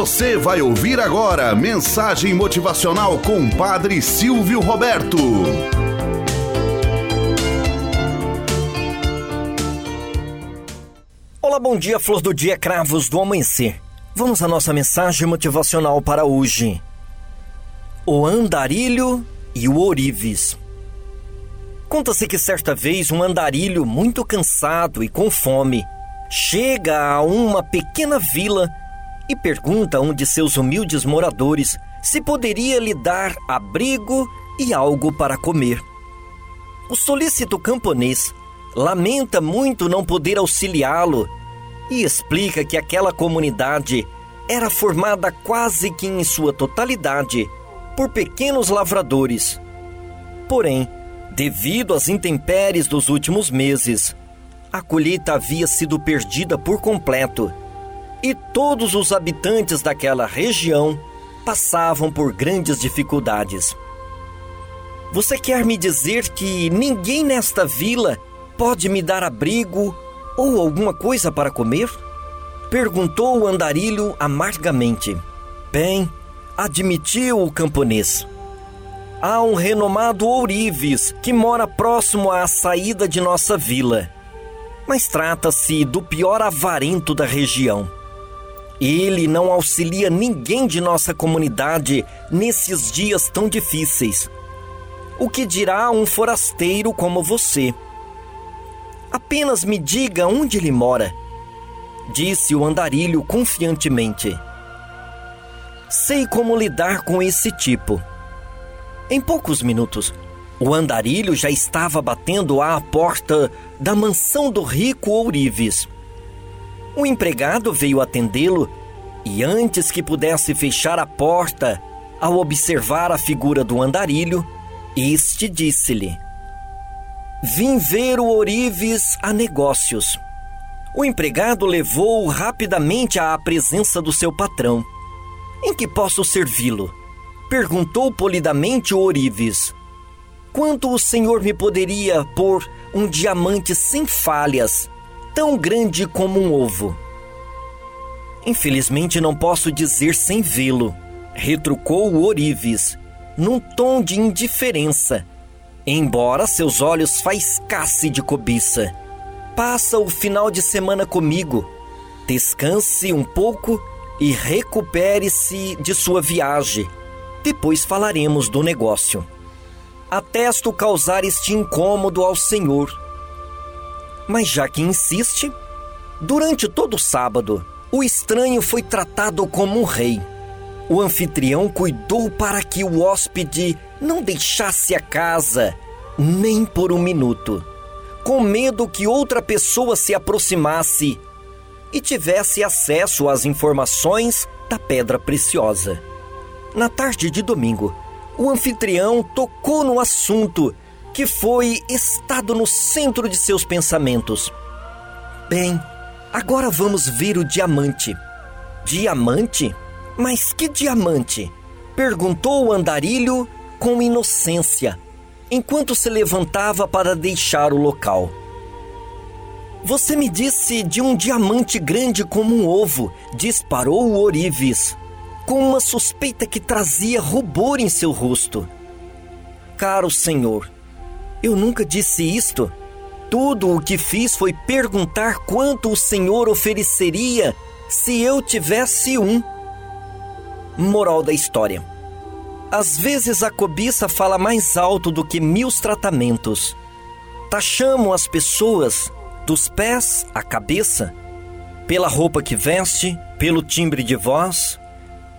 Você vai ouvir agora mensagem motivacional com Padre Silvio Roberto. Olá, bom dia, flor do dia, cravos do amanhecer. Vamos à nossa mensagem motivacional para hoje. O andarilho e o ourives. Conta-se que certa vez um andarilho muito cansado e com fome chega a uma pequena vila e pergunta a um de seus humildes moradores se poderia lhe dar abrigo e algo para comer. O solícito camponês lamenta muito não poder auxiliá-lo e explica que aquela comunidade era formada quase que em sua totalidade por pequenos lavradores. Porém, devido às intempéries dos últimos meses, a colheita havia sido perdida por completo e todos os habitantes daquela região passavam por grandes dificuldades. Você quer me dizer que ninguém nesta vila pode me dar abrigo ou alguma coisa para comer? Perguntou o andarilho amargamente. Bem, admitiu o camponês. Há um renomado ourives que mora próximo à saída de nossa vila mas trata-se do pior avarento da região. Ele não auxilia ninguém de nossa comunidade nesses dias tão difíceis. O que dirá um forasteiro como você? Apenas me diga onde ele mora, disse o andarilho confiantemente. Sei como lidar com esse tipo. Em poucos minutos, o andarilho já estava batendo à porta da mansão do rico Ourives. O empregado veio atendê-lo e, antes que pudesse fechar a porta, ao observar a figura do andarilho, este disse-lhe: Vim ver o Ourives a negócios. O empregado levou-o rapidamente à presença do seu patrão. Em que posso servi-lo? Perguntou polidamente o Ourives. Quanto o Senhor me poderia pôr um diamante sem falhas, tão grande como um ovo? Infelizmente não posso dizer sem vê-lo, retrucou o Orives, num tom de indiferença, embora seus olhos faiscassem de cobiça. Passa o final de semana comigo, descanse um pouco e recupere-se de sua viagem. Depois falaremos do negócio atesto causar este incômodo ao Senhor. Mas já que insiste, durante todo o sábado, o estranho foi tratado como um rei. O anfitrião cuidou para que o hóspede não deixasse a casa nem por um minuto, com medo que outra pessoa se aproximasse e tivesse acesso às informações da pedra preciosa. Na tarde de domingo, o anfitrião tocou no assunto que foi estado no centro de seus pensamentos. Bem, agora vamos ver o diamante. Diamante? Mas que diamante? Perguntou o andarilho com inocência, enquanto se levantava para deixar o local. Você me disse de um diamante grande como um ovo, disparou o Orives com uma suspeita que trazia rubor em seu rosto. Caro Senhor, eu nunca disse isto. Tudo o que fiz foi perguntar quanto o Senhor ofereceria se eu tivesse um. Moral da história: Às vezes a cobiça fala mais alto do que mil tratamentos. Taxamos as pessoas dos pés à cabeça, pela roupa que veste, pelo timbre de voz,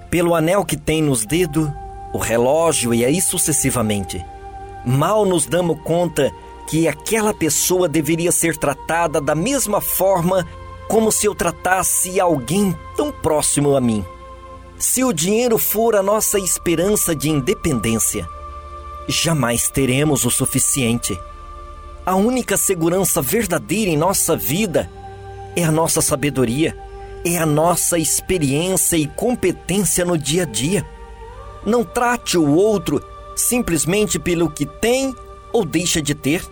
pelo anel que tem nos dedos, o relógio e aí sucessivamente. Mal nos damos conta que aquela pessoa deveria ser tratada da mesma forma como se eu tratasse alguém tão próximo a mim. Se o dinheiro for a nossa esperança de independência, jamais teremos o suficiente. A única segurança verdadeira em nossa vida é a nossa sabedoria é a nossa experiência e competência no dia a dia. Não trate o outro simplesmente pelo que tem ou deixa de ter.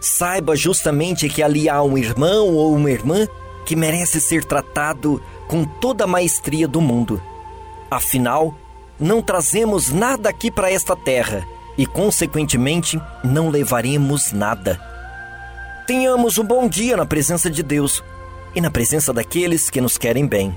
Saiba justamente que ali há um irmão ou uma irmã que merece ser tratado com toda a maestria do mundo. Afinal, não trazemos nada aqui para esta terra e, consequentemente, não levaremos nada. Tenhamos um bom dia na presença de Deus e na presença daqueles que nos querem bem.